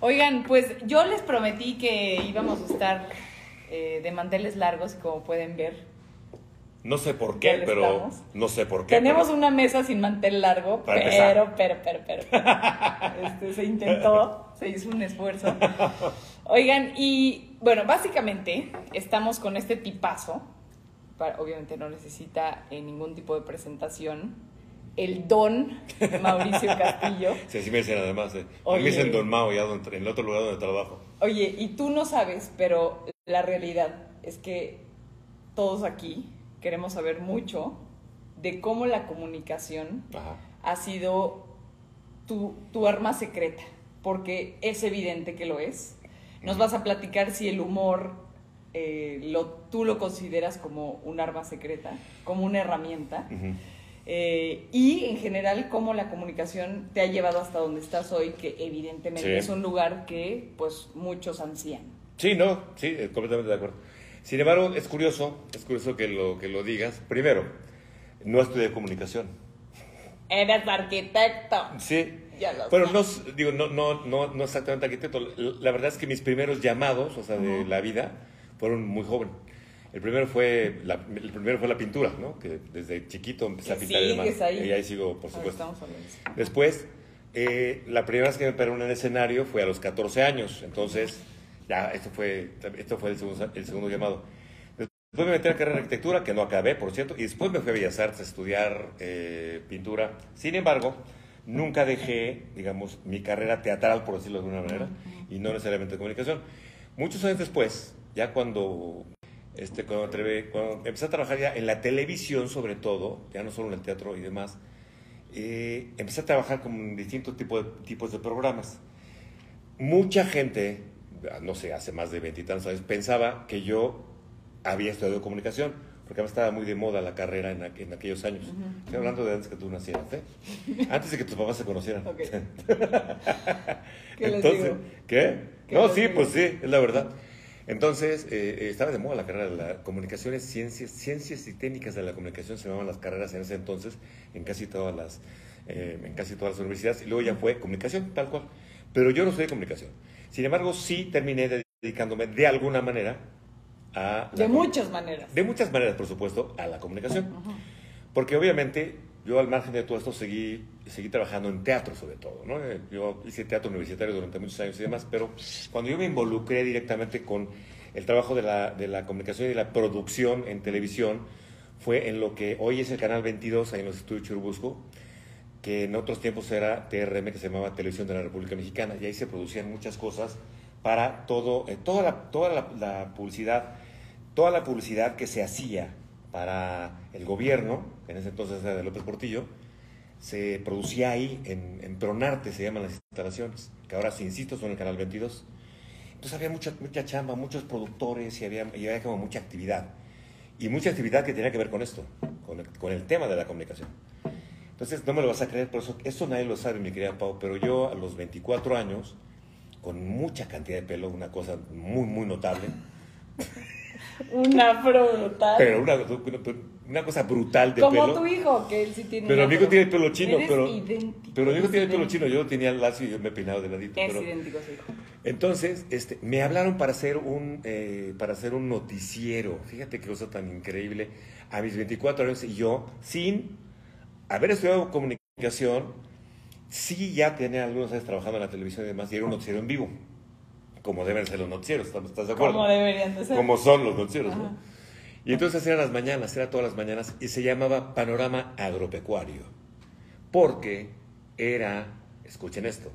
Oigan, pues yo les prometí que íbamos a estar eh, de manteles largos, como pueden ver. No sé por qué, pero estamos. no sé por qué. Tenemos pero- una mesa sin mantel largo, pero, pero, pero, pero, Este, se intentó, se hizo un esfuerzo. Oigan, y bueno, básicamente estamos con este tipazo. pa- Obviamente no necesita eh, ningún tipo de presentación. El don Mauricio Castillo. Sí, así me dicen además. Eh. A mí me dicen Don Mao ya en el otro lugar donde trabajo. Oye, y tú no sabes, pero la realidad es que todos aquí queremos saber mucho de cómo la comunicación Ajá. ha sido tu, tu arma secreta, porque es evidente que lo es. Nos vas a platicar si el humor eh, lo, tú lo consideras como un arma secreta, como una herramienta. Eh, y en general cómo la comunicación te ha llevado hasta donde estás hoy, que evidentemente Sí. es un lugar que pues muchos ansían. Sí, no, sí, eh, completamente de acuerdo. Sin embargo, es curioso, es curioso que lo, que lo digas. Primero, no estudié comunicación. Eres arquitecto. Sí. Ya lo Bueno, no, digo, no, no, no, no exactamente arquitecto. La la verdad es que mis primeros llamados, o sea, de la vida, fueron muy joven. El primero fue la, el primero fue la pintura, ¿no? Que desde chiquito empecé a pintar y ahí. Y ahí sigo, por Ahora supuesto. Después, eh, la primera vez que me paré en un escenario fue a los 14 años. Entonces, ya, esto fue, esto fue el, segundo, el segundo llamado. Después me metí a la carrera de arquitectura, que no acabé, por cierto, y después me fui a Bellas Artes a estudiar eh, pintura. Sin embargo, nunca dejé, digamos, mi carrera teatral, por decirlo de alguna manera, y no necesariamente de comunicación. Muchos años después, ya cuando, este, cuando, atrevé- cuando empecé a trabajar ya en la televisión, sobre todo, ya no solo en el teatro y demás, eh, empecé a trabajar con distintos tipos de, tipos de programas. Mucha gente, no sé, hace más de veintitantos años, pensaba que yo había estudiado comunicación, porque además estaba muy de moda la carrera en, aqu- en aquellos años. Estoy hablando de antes que tú nacieras, ¿eh? Antes de que tus papás se conocieran. ¿Qué les Entonces, digo? ¿qué? ¿Qué No, les sí, digo? pues sí, es la verdad. Entonces, eh, eh, estaba de moda la carrera de la comunicaciones, ciencias, ciencias y técnicas de la comunicación se llamaban las carreras en ese entonces, en casi todas las, eh, en casi todas las universidades, y luego ya fue comunicación, tal cual. Pero yo no soy de comunicación. Sin embargo, sí terminé dedicándome de alguna manera a... la De muchas maneras. De muchas maneras, por supuesto, a la comunicación. Porque obviamente yo al margen de todo esto seguí, seguí trabajando en teatro sobre todo, ¿no? Eh, Yo hice teatro universitario durante muchos años y demás, pero cuando yo me involucré directamente con el trabajo de la, de la comunicación y la producción en televisión, fue en lo que hoy es el Canal 22, ahí en los estudios Churubusco, que en otros tiempos era TRM, que se llamaba Televisión de la República Mexicana, y ahí se producían muchas cosas para todo, eh, toda, la, toda la, la publicidad, toda la publicidad que se hacía para el gobierno, que en ese entonces era de López Portillo, se producía ahí, en, en Pronarte se llaman las instalaciones, que ahora, si insisto, son el Canal 22. Entonces había mucha, mucha chamba, muchos productores y había, y había como mucha actividad. Y mucha actividad que tenía que ver con esto, con el, con el tema de la comunicación. Entonces, no me lo vas a creer, por eso, nadie lo sabe, mi querida Pau, pero yo a los 24 años, con mucha cantidad de pelo, una cosa muy, muy notable, Un afro brutal. pero una, una cosa brutal de Como pelo. tu hijo, que él sí tiene Pero mi hijo tiene el pelo chino, pero, idéntico. pero mi hijo tiene el pelo chino, yo tenía el lacio y yo me peinaba de ladito. Es pero- idéntico su hijo. Entonces, este, me hablaron para hacer un eh, para hacer un noticiero. Fíjate qué cosa tan increíble. A mis 24 años y yo, sin haber estudiado comunicación, sí ya tenía algunos años trabajando en la televisión y demás, y era un noticiero en vivo, como deben ser los noticieros, ¿estás de acuerdo? Como deberían de ser. Como son los noticieros, ¿no? Y entonces eran las mañanas, era todas las mañanas, y se llamaba Panorama Agropecuario, porque era, escuchen esto,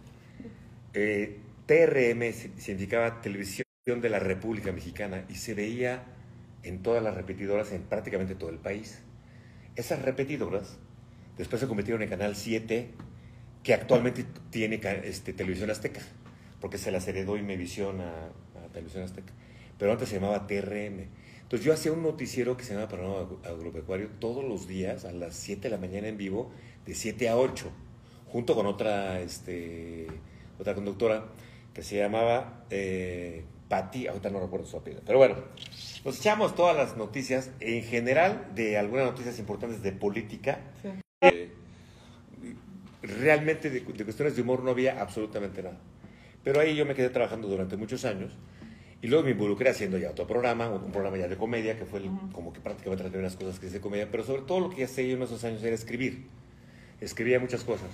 eh, TRM si- significaba Televisión de la República Mexicana, y se veía en todas las repetidoras en prácticamente todo el país. Esas repetidoras después se convirtieron en Canal 7, que actualmente tiene este, Televisión Azteca, porque se las heredó Imevisión a, a Televisión Azteca. Pero antes se llamaba TRM. Entonces yo hacía un noticiero que se llama Panorama Agro- Agropecuario todos los días a las 7 de la mañana en vivo, de 7 a 8, junto con otra, este, otra conductora que se llamaba eh, Patti, ahorita no recuerdo su apellido, pero bueno, nos echamos todas las noticias, en general de algunas noticias importantes de política, Sí. eh, realmente de, de cuestiones de humor no había absolutamente nada. Pero ahí yo me quedé trabajando durante muchos años y luego me involucré haciendo ya otro programa, un, programa ya de comedia, que fue como que prácticamente traté unas cosas que hice de comedia, pero sobre todo lo que hacía yo en esos años era escribir. Escribía muchas cosas.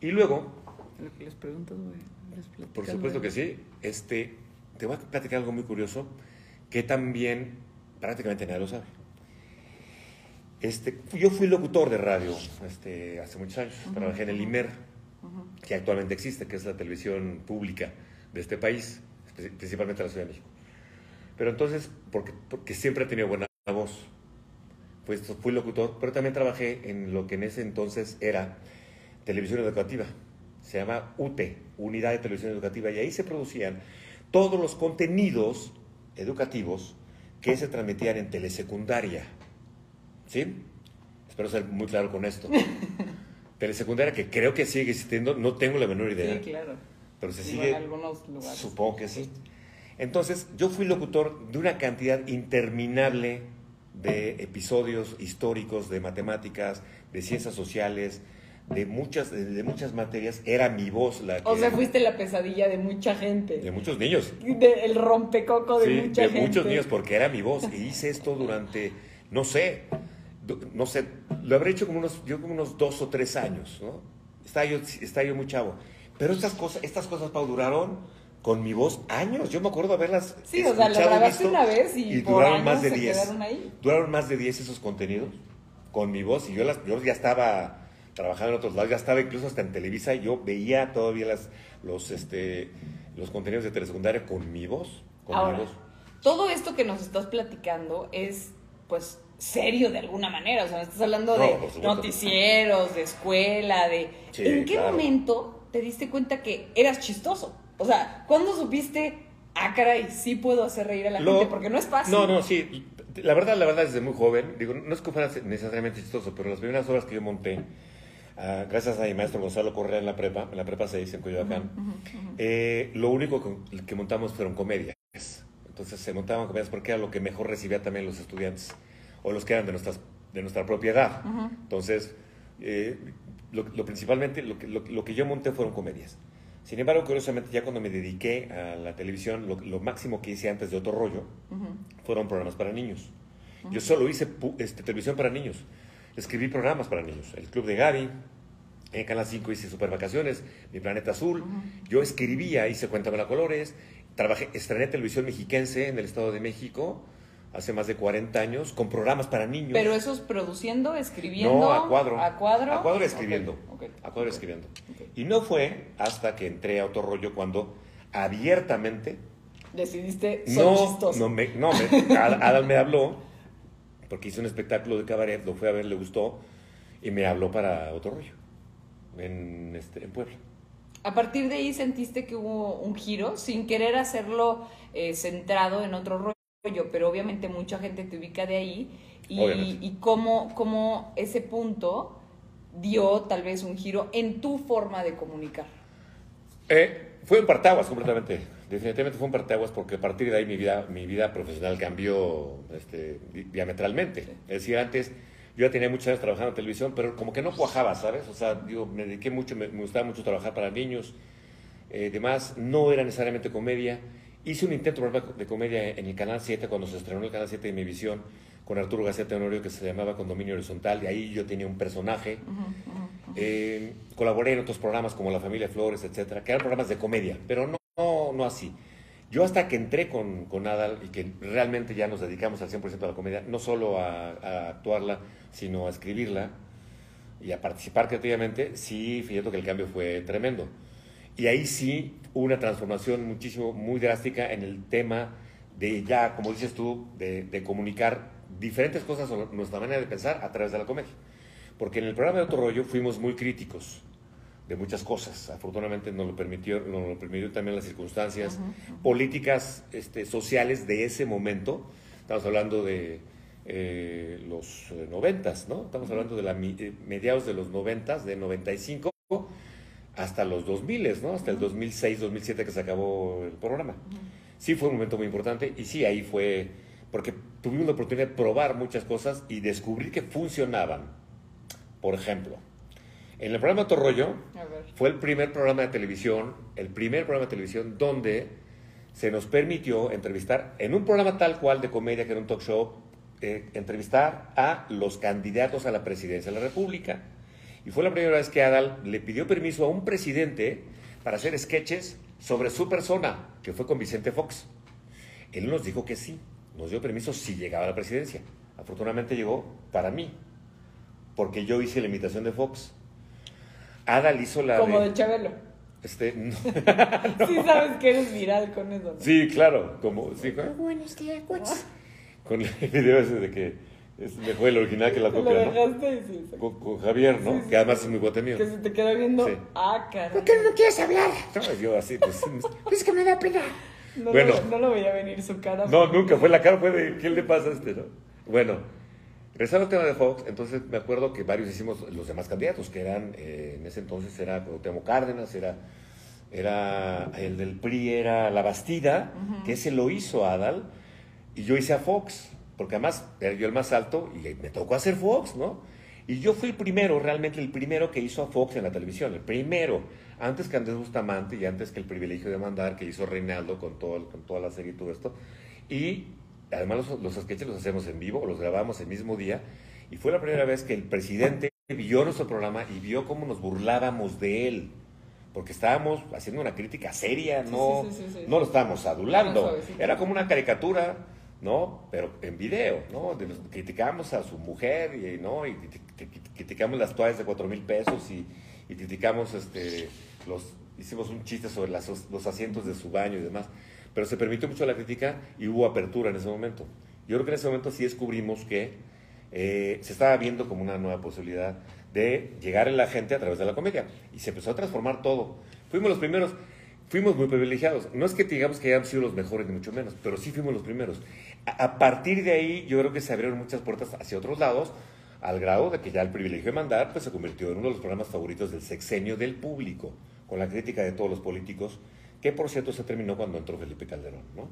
Y luego... Lo que les pregunto, Por supuesto que sí. Este, te voy a platicar algo muy curioso que también prácticamente nadie lo sabe. Este, yo fui locutor de radio este, hace muchos años. Trabajé en el IMER, que actualmente existe, que es la televisión pública de este país, principalmente la Ciudad de México. Pero entonces, porque, siempre he tenido buena voz, pues fui locutor, pero también trabajé en lo que en ese entonces era televisión educativa. Se llama UTE, Unidad de Televisión Educativa, y ahí se producían todos los contenidos educativos que se transmitían en telesecundaria. ¿Sí? Espero ser muy claro con esto. telesecundaria que creo que sigue existiendo, no tengo la menor idea. Sí, claro. Pero se sigue. En algunos lugares. Supongo que sí. Entonces, yo fui locutor de una cantidad interminable de episodios históricos de matemáticas, de ciencias sociales, de muchas, de muchas materias, era mi voz la que... O sea, fuiste la pesadilla de mucha gente. De muchos niños. el rompecoco de mucha gente. de muchos niños, porque era mi voz. Y hice esto durante, no sé, no sé, lo habré hecho como unos, yo como unos dos o tres años, ¿no? Estaba yo, estaba yo muy chavo. Pero estas cosas, estas cosas, Pau, duraron con mi voz años. Yo me acuerdo haberlas Sí, o sea, lo grabaste una vez y, duraron más de 10. Duraron más de 10 esos contenidos con mi voz y yo, las, yo ya estaba trabajando en otros lados, ya estaba incluso hasta en Televisa y yo veía todavía las, los, este, los contenidos de telesecundaria con mi voz. Con Ahora, mi voz. todo esto que nos estás platicando es, pues, serio de alguna manera. O sea, estás hablando de noticieros, de escuela, de... ¿En qué momento te diste cuenta que eras chistoso? O sea, ¿cuándo supiste, ah, caray, sí puedo hacer reír a la gente? Porque no es fácil. No, no, sí. La verdad, la verdad, desde muy joven, digo, no es que fuera necesariamente chistoso, pero las primeras horas que yo monté, Ah, gracias a mi maestro Gonzalo Correa en la prepa, en la prepa 6 en Coyoacán, eh, lo único que, montamos fueron comedias. Entonces se montaban comedias porque era lo que mejor recibía también los estudiantes o los que eran de, nuestras, de nuestra propiedad. Entonces, eh, lo, principalmente, lo que, lo, que yo monté fueron comedias. Sin embargo, curiosamente, ya cuando me dediqué a la televisión, lo, máximo que hice antes de otro rollo fueron programas para niños. Yo solo hice este, televisión para niños. Escribí programas para niños. El Club de Gaby, en Canal 5 hice Super Vacaciones, Mi Planeta Azul. Yo escribía, hice Cuéntame la Colores. Trabajé, estrené televisión mexiquense en el Estado de México hace más de 40 años con programas para niños. ¿Pero eso es produciendo, escribiendo? No, a cuadro. ¿A cuadro? A cuadro escribiendo. A cuadro escribiendo. Y no fue hasta que entré a otro rollo cuando abiertamente... Decidiste, no, chistoso. No, me, no me, Adal me habló porque hice un espectáculo de cabaret, lo fue a ver, le gustó y me habló para otro rollo en, este, en Puebla. A partir de ahí sentiste que hubo un giro, sin querer hacerlo eh, centrado en otro rollo, pero obviamente mucha gente te ubica de ahí y, y cómo, cómo ese punto dio tal vez un giro en tu forma de comunicar. Eh, fue en partaguas completamente. Definitivamente fue en partaguas porque a partir de ahí mi vida, mi vida profesional cambió este, diametralmente. Es decir, antes yo ya tenía muchos años trabajando en televisión, pero como que no cuajaba, ¿sabes? O sea, yo me dediqué mucho, me, gustaba mucho trabajar para niños. Eh, demás, no era necesariamente comedia. Hice un intento de comedia en el Canal 7 cuando se estrenó el Canal 7 de mi visión con Arturo García Tenorio que se llamaba Condominio Horizontal y ahí yo tenía un personaje. Eh, colaboré en otros programas como La Familia Flores, etcétera, que eran programas de comedia, pero no, no, así. Yo hasta que entré con, con Adal y que realmente ya nos dedicamos al 100% a la comedia, no solo a, actuarla, sino a escribirla y a participar creativamente, sí, fíjate que el cambio fue tremendo. Y ahí sí hubo una transformación muchísimo, muy drástica en el tema de ya, como dices tú, de, de comunicar diferentes cosas sobre nuestra manera de pensar a través de la comedia. Porque en el programa de Otro Rollo fuimos muy críticos de muchas cosas. Afortunadamente nos lo permitió, nos lo permitió también las circunstancias políticas este, sociales de ese momento. Estamos hablando de eh, los eh, noventas, ¿no? Estamos hablando de la, eh, mediados de los noventas, de 95 hasta los 2000, ¿no? Hasta el 2006, 2007 que se acabó el programa. Sí fue un momento muy importante y sí, ahí fue, porque tuvimos la oportunidad de probar muchas cosas y descubrir que funcionaban. Por ejemplo, En el programa Torroyo fue el primer programa de televisión, el primer programa de televisión donde se nos permitió entrevistar, en un programa tal cual de comedia, que era un talk show, eh, entrevistar a los candidatos a la presidencia de la República. Y fue la primera vez que Adal le pidió permiso a un presidente para hacer sketches sobre su persona, que fue con Vicente Fox. Él nos dijo que sí, nos dio permiso si llegaba a la presidencia. Afortunadamente llegó para mí, porque yo hice la imitación de Fox. Adal hizo la Como de... de Chabelo. Este, no. Sí sabes que eres viral con eso, ¿no? Sí, claro, como sí, con, Buenos días, con el video ese de que es mejor el original que la lo copia, ¿no? sí. Con, con Javier, ¿no? Sí, sí, que además sí. es muy guate mío. Que se te queda viendo. Sí. Ah, caray. ¿Por qué no quieres hablar? No, yo así, pues. Es que me da pena. No, Bueno. lo, no lo veía venir su cara. No, nunca fue la cara, fue de ¿qué le pasa a este, no? Bueno, regresando al tema de Fox, entonces me acuerdo que varios hicimos los demás candidatos, que eran, eh, en ese entonces era Cuauhtémoc Cárdenas, era, era el del PRI, era La Bastida, que ese lo hizo Adal, y yo hice a Fox, porque además era yo el más alto y me tocó hacer Fox, ¿no? Y yo fui el primero, realmente el primero que hizo a Fox en la televisión, el primero, antes que Andrés Bustamante y antes que el privilegio de mandar que hizo Reinaldo con, todo, con toda la serie y todo esto. Y además los, los sketches los hacemos en vivo, los grabamos el mismo día. Y fue la primera vez que el presidente vio nuestro programa y vio cómo nos burlábamos de él. Porque estábamos haciendo una crítica seria, no, sí, sí, sí, no lo estábamos adulando. Era como una caricatura, ¿no? Pero en video, ¿no? Criticamos a su mujer y, ¿no? y criti- criti- criticamos las toallas de cuatro mil pesos y, y criticamos, este, los, hicimos un chiste sobre las- los asientos de su baño y demás. Pero se permitió mucho la crítica y hubo apertura en ese momento. Yo creo que en ese momento sí descubrimos que eh, se estaba viendo como una nueva posibilidad de llegar a la gente a través de la comedia. Y se empezó a transformar todo. Fuimos los primeros, fuimos muy privilegiados. No es que digamos que hayamos sido los mejores, ni mucho menos, pero sí fuimos los primeros. A, partir de ahí, yo creo que se abrieron muchas puertas hacia otros lados, al grado de que ya el privilegio de mandar pues, se convirtió en uno de los programas favoritos del sexenio del público, con la crítica de todos los políticos, que por cierto se terminó cuando entró Felipe Calderón, ¿no?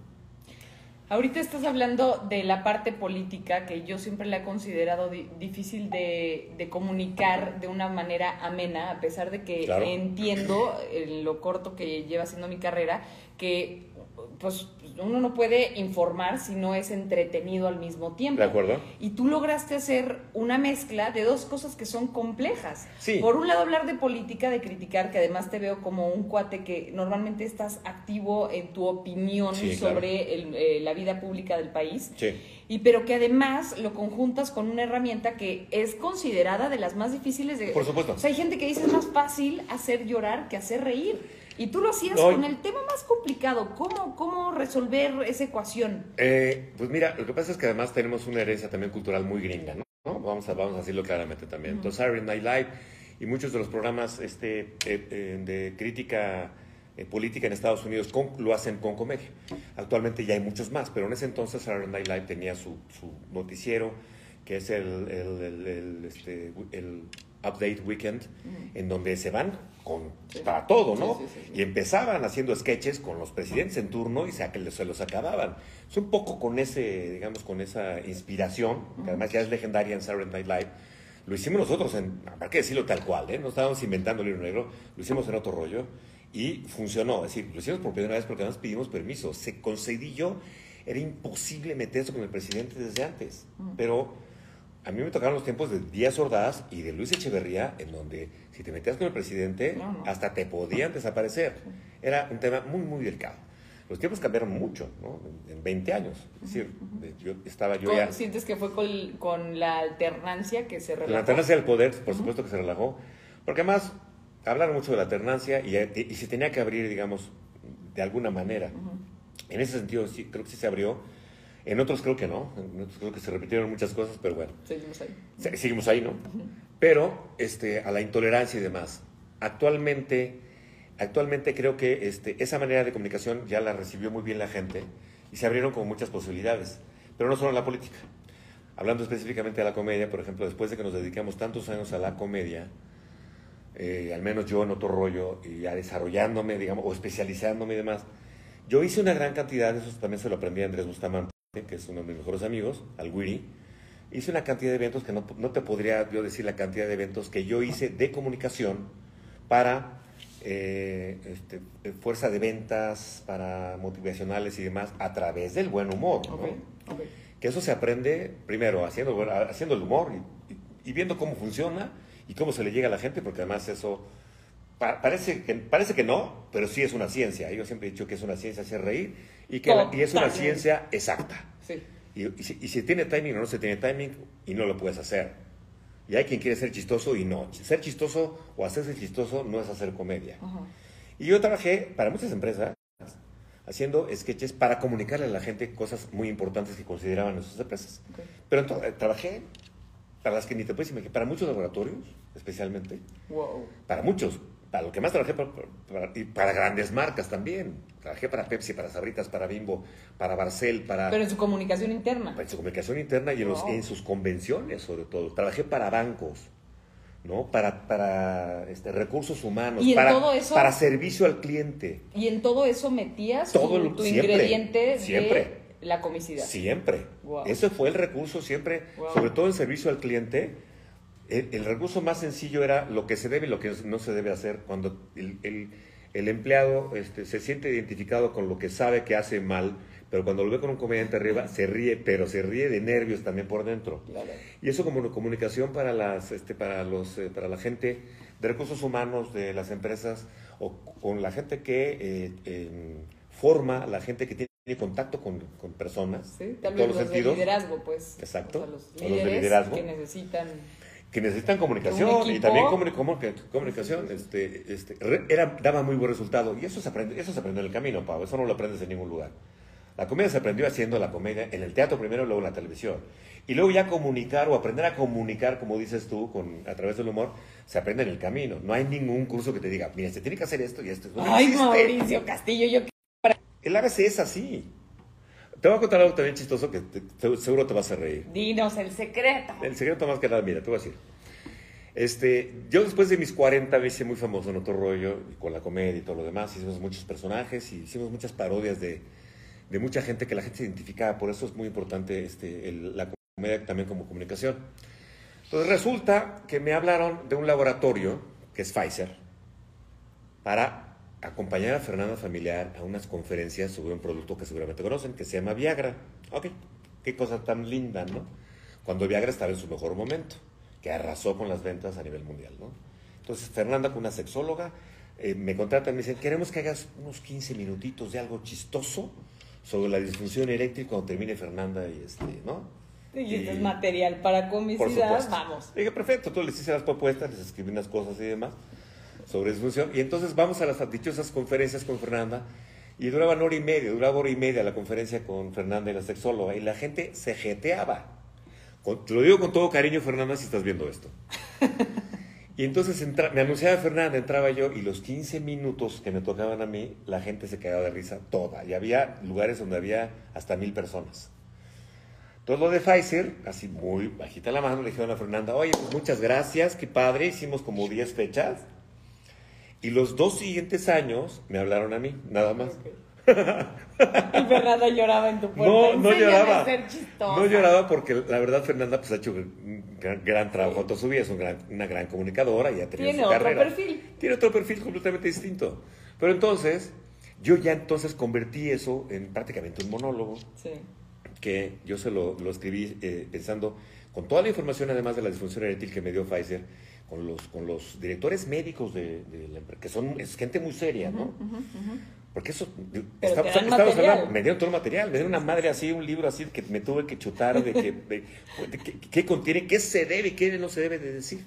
Ahorita estás hablando de la parte política que yo siempre la he considerado di- difícil de, de comunicar de una manera amena, a pesar de que Claro. entiendo en lo corto que lleva siendo mi carrera, que pues uno no puede informar si no es entretenido al mismo tiempo. ¿De acuerdo? Y tú lograste hacer una mezcla de dos cosas que son complejas. Sí. Por un lado, hablar de política, de criticar, que además te veo como un cuate que normalmente estás activo en tu opinión Sí, claro. sobre el- eh, la vida pública del país. Sí. Y pero que además lo conjuntas con una herramienta que es considerada de las más difíciles de... Por supuesto. O sea, hay gente que dice es más fácil hacer llorar que hacer reír. Y tú lo hacías No, con el tema más complicado. ¿Cómo, cómo resolver esa ecuación? Eh, pues mira, lo que pasa es que además tenemos una herencia también cultural muy gringa, ¿no? ¿No? Vamos, a, vamos a decirlo claramente también. Entonces, Saturday Night Live y muchos de los programas este, eh, eh, de crítica eh, política en Estados Unidos con- lo hacen con comedia. Actualmente ya hay muchos más, pero en ese entonces Saturday Night Live tenía su, su noticiero, que es el, el, el- el, este, el Update Weekend, en donde se van con, para todo, ¿no? Sí, sí, sí, sí. Y empezaban haciendo sketches con los presidentes en turno y se, se los acababan. Es un poco con ese, digamos, con esa inspiración, que además ya es legendaria en Saturday Night Live. Lo hicimos nosotros, en, habrá que decirlo tal cual, ¿eh? No estábamos inventando el libro negro, lo hicimos en otro rollo y funcionó. Es decir, lo hicimos por primera vez porque además pedimos permiso. Se concedillo, era imposible meterse con el presidente desde antes. Pero a mí me tocaron los tiempos de Díaz Ordaz y de Luis Echeverría, en donde si te metías con el presidente, No, no. hasta te podían desaparecer. Era un tema muy, muy delicado. Los tiempos cambiaron mucho, ¿no? En, en 20 años. Es decir, de- yo estaba yo ya... ¿Sientes que fue con, con la alternancia que se La relajó? alternancia del poder, por supuesto que se relajó, porque además hablaron mucho de la alternancia y, y se tenía que abrir, digamos, de alguna manera. En ese sentido, sí, creo que sí se abrió. En otros creo que no. En otros creo que se repitieron muchas cosas, pero bueno. Seguimos ahí. Se- Seguimos ahí, ¿no? Pero este, a la intolerancia y demás. Actualmente, actualmente creo que este, esa manera de comunicación ya la recibió muy bien la gente y se abrieron como muchas posibilidades, pero no solo en la política. Hablando específicamente de la comedia, por ejemplo, después de que nos dedicamos tantos años a la comedia, eh, al menos yo en otro rollo, y ya desarrollándome, digamos, o especializándome y demás, yo hice una gran cantidad, eso también se lo aprendí a Andrés Bustamante, que es uno de mis mejores amigos, al Wiri, hice una cantidad de eventos que no, no te podría yo decir la cantidad de eventos que yo hice de comunicación para eh, este, eh, fuerza de ventas, para motivacionales y demás, a través del buen humor. Que eso se aprende primero haciendo, haciendo el humor y, y- y viendo cómo funciona y cómo se le llega a la gente, porque además eso pa- parece, que, parece que no, pero sí es una ciencia. Yo siempre he dicho que es una ciencia hacer reír y, que la- y es una ciencia exacta. Sí. Y, y si, y si tiene timing o no se tiene timing y no lo puedes hacer. Y hay quien quiere ser chistoso y no. Ser chistoso o hacerse chistoso no es hacer comedia. Y yo trabajé para muchas empresas haciendo sketches para comunicarle a la gente cosas muy importantes que consideraban sus empresas. Ok. Pero eh, trabajé para las que ni te puedes imaginar, para muchos laboratorios, especialmente, Wow. para muchos, para lo que más trabajé, para, para- y para grandes marcas también. Trabajé para Pepsi, para Sabritas, para Bimbo, para Barcel, para, Pero en su comunicación interna. en su comunicación interna y en, los- en sus convenciones, sobre todo. Trabajé para bancos, ¿no? Para, para este, recursos humanos, Y en para, todo eso- para servicio al cliente. Y en todo eso metías Todo tu, tu siempre, ingrediente siempre. de la comicidad. Siempre. Wow. Ese fue el recurso siempre, Wow. sobre todo en servicio al cliente. El, el recurso más sencillo era lo que se debe y lo que no se debe hacer. Cuando el, el- el empleado este, se siente identificado con lo que sabe que hace mal, pero cuando lo ve con un comediante arriba, se ríe, pero se ríe de nervios también por dentro. Claro. Y eso como comunicación para, las, este, para, los, eh, para la gente de recursos humanos de las empresas o con la gente que eh, forma, la gente que tiene contacto con, con personas Sí, en tal todos los los de sentidos, liderazgo, pues. Exacto. O sea, los O los de líderes liderazgo. que necesitan. Que necesitan comunicación Un y también comunicación, este, este, era, daba muy buen resultado. Y eso se aprende, eso se aprende en el camino, Pau, eso no lo aprendes en ningún lugar. La comedia se aprendió haciendo la comedia en el teatro primero, luego en la televisión. Y luego ya comunicar o aprender a comunicar, como dices tú, con, a través del humor, se aprende en el camino. No hay ningún curso que te diga, mira, se tiene que hacer esto y esto. No Ay, existe. Mauricio Castillo, yo El ABC es así. Te voy a contar algo también chistoso que te- te- seguro te vas a reír. Dinos el secreto. El secreto más que nada, mira, te voy a decir. Este, yo después de mis 40 me hice muy famoso en otro rollo, con la comedia y todo lo demás. Hicimos muchos personajes y hicimos muchas parodias de, de mucha gente que la gente se identificaba. Por eso es muy importante este, el- la comedia también como comunicación. Entonces resulta que me hablaron de un laboratorio, que es Pfizer, para acompañar a Fernanda Familiar a unas conferencias sobre un producto que seguramente conocen, que se llama Viagra. Ok, qué cosa tan linda, ¿no? Cuando Viagra estaba en su mejor momento, que arrasó con las ventas a nivel mundial, ¿no? Entonces Fernanda, con una sexóloga, eh, me contratan, me dicen, queremos que hagas unos 15 minutitos de algo chistoso sobre la disfunción eréctil cuando termine Fernanda y este, ¿no? Y Y- es material para comicidad. Vamos. Dije, perfecto, tú les hice las propuestas, les escribí unas cosas y demás sobre disfunción. Y entonces vamos a las dichosas conferencias con Fernanda. Y duraban hora y media, duraba hora y media la conferencia con Fernanda y la sexóloga. Y la gente se jeteaba. Con- te lo digo con todo cariño, Fernanda, si estás viendo esto. Y entonces entra- me anunciaba Fernanda, entraba yo y los 15 minutos que me tocaban a mí, la gente se cagaba de risa toda. Y había lugares donde había hasta mil personas. Todo lo de Pfizer, así muy bajita la mano, le dijeron a Fernanda, oye, pues muchas gracias, qué padre, hicimos como 10 fechas. Y los dos siguientes años me hablaron a mí, nada más. Y Fernanda lloraba en tu puerta. No, no lloraba. No lloraba porque la verdad Fernanda pues, ha hecho un gran, gran trabajo toda su vida, es un gran- una gran comunicadora y ha tenido Tiene su otro carrera. perfil. Tiene otro perfil completamente distinto. Pero entonces, yo ya entonces convertí eso en prácticamente un monólogo Sí. que yo se lo, lo escribí eh, pensando con toda la información, además de la disfunción eréctil que me dio Pfizer, con los, con los directores médicos de, de la empresa, que son es gente muy seria, ¿no? Porque eso, está- hablando- me dieron todo el material, me dieron una madre así, un libro así que me tuve que chutar de, que, qué- contiene, qué se debe y qué no se debe de decir.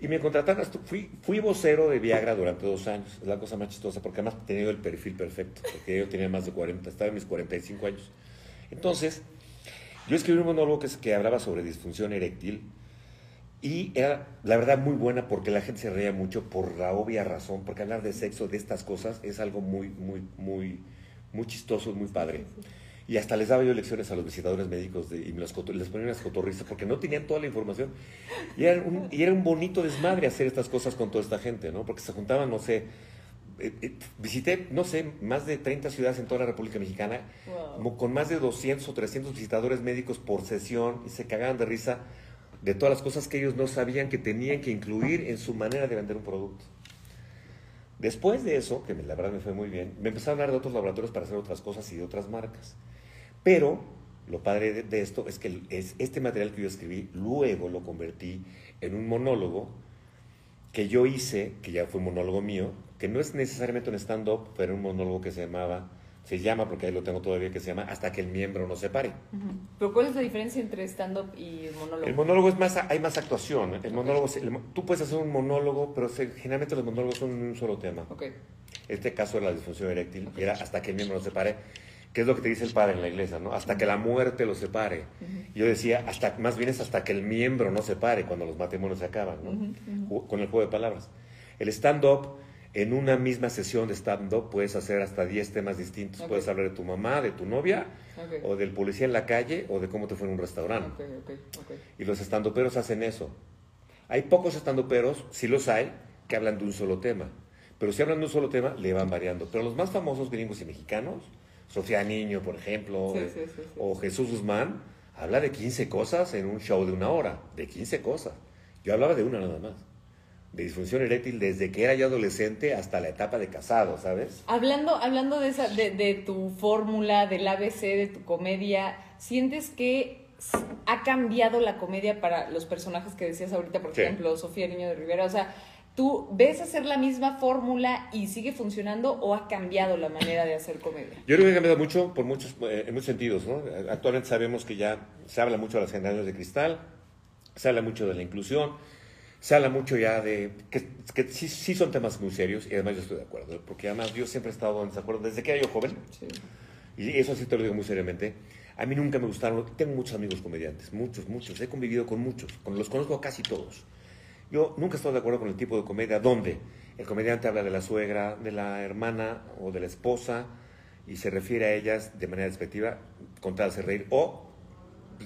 Y me contrataron, fui, fui vocero de Viagra durante dos años, es la cosa más chistosa, porque además tenía el perfil perfecto, porque yo tenía más de 40, estaba en mis 45 años. Entonces, yo escribí un monólogo que, es- que hablaba sobre disfunción eréctil y era, la verdad, muy buena porque la gente se reía mucho por la obvia razón, porque hablar de sexo, de estas cosas, es algo muy, muy, muy, muy chistoso, muy padre. Y hasta les daba yo lecciones a los visitadores médicos de, y me los les ponía unas cotorrizas porque no tenían toda la información. Y era, un, y era un bonito desmadre hacer estas cosas con toda esta gente, ¿no? Porque se juntaban, no sé, eh, eh, visité, no sé, más de 30 ciudades en toda la República Mexicana, Wow. con más de 200 o 300 visitadores médicos por sesión y se cagaban de risa de todas las cosas que ellos no sabían que tenían que incluir en su manera de vender un producto. Después de eso, que me- la verdad me fue muy bien, me empezaron a hablar de otros laboratorios para hacer otras cosas y de otras marcas. Pero lo padre de, de esto es que es, este material que yo escribí, luego lo convertí en un monólogo que yo hice, que ya fue un monólogo mío, que no es necesariamente un stand-up, pero un monólogo que se llamaba, se llama, porque ahí lo tengo todavía, que se llama Hasta que el miembro no se pare. Ujú. Pero ¿cuál es la diferencia entre stand-up y monólogo? El monólogo es más, hay más actuación. El monólogo, se- el tú puedes hacer un monólogo, pero se- generalmente los monólogos son un solo tema. Ok. Este caso era la disfunción eréctil, y era hasta que el miembro no se pare, que es lo que te dice el padre en la iglesia, ¿no? Hasta que la muerte lo separe. Yo decía, hasta, más bien es hasta que el miembro no se pare cuando los matrimonios se acaban, ¿no? Ju- Con el juego de palabras. El stand-up, en una misma sesión de stand-up, puedes hacer hasta 10 temas distintos. Puedes hablar de tu mamá, de tu novia, o del policía en la calle, o de cómo te fue en un restaurante. Y los estandoperos hacen eso. Hay pocos estandoperos, sí los hay, que hablan de un solo tema. Pero si hablan de un solo tema, le van variando. Pero los más famosos gringos y mexicanos, Sofía Niño, por ejemplo, eh, sí, sí, sí. o Jesús Guzmán, habla de 15 cosas en un show de una hora. De 15 cosas. Yo hablaba de una nada más. De disfunción eréctil desde que era yo adolescente hasta la etapa de casado, ¿sabes? Hablando, hablando de, esa, de, de tu fórmula, del ABC, de tu comedia, ¿sientes que ha cambiado la comedia para los personajes que decías ahorita, por Sí. ejemplo, Sofía Niño de Rivera? O sea, ¿tú ves hacer la misma fórmula y sigue funcionando o ha cambiado la manera de hacer comedia? Yo creo que ha cambiado mucho por muchos, eh, en muchos sentidos. ¿no? Actualmente sabemos que ya se habla mucho de las generaciones de cristal, se habla mucho de la inclusión, se habla mucho ya de que, que sí, sí son temas muy serios y además yo estoy de acuerdo, porque además yo siempre he estado en desacuerdo desde que era yo joven, Sí. y eso sí te lo digo muy seriamente. A mí nunca me gustaron, tengo muchos amigos comediantes, muchos, muchos, he convivido con muchos, con los conozco casi todos. Yo nunca he estado de acuerdo con el tipo de comedia donde el comediante habla de la suegra, de la hermana o de la esposa y se refiere a ellas de manera despectiva con tal de hacer reír. O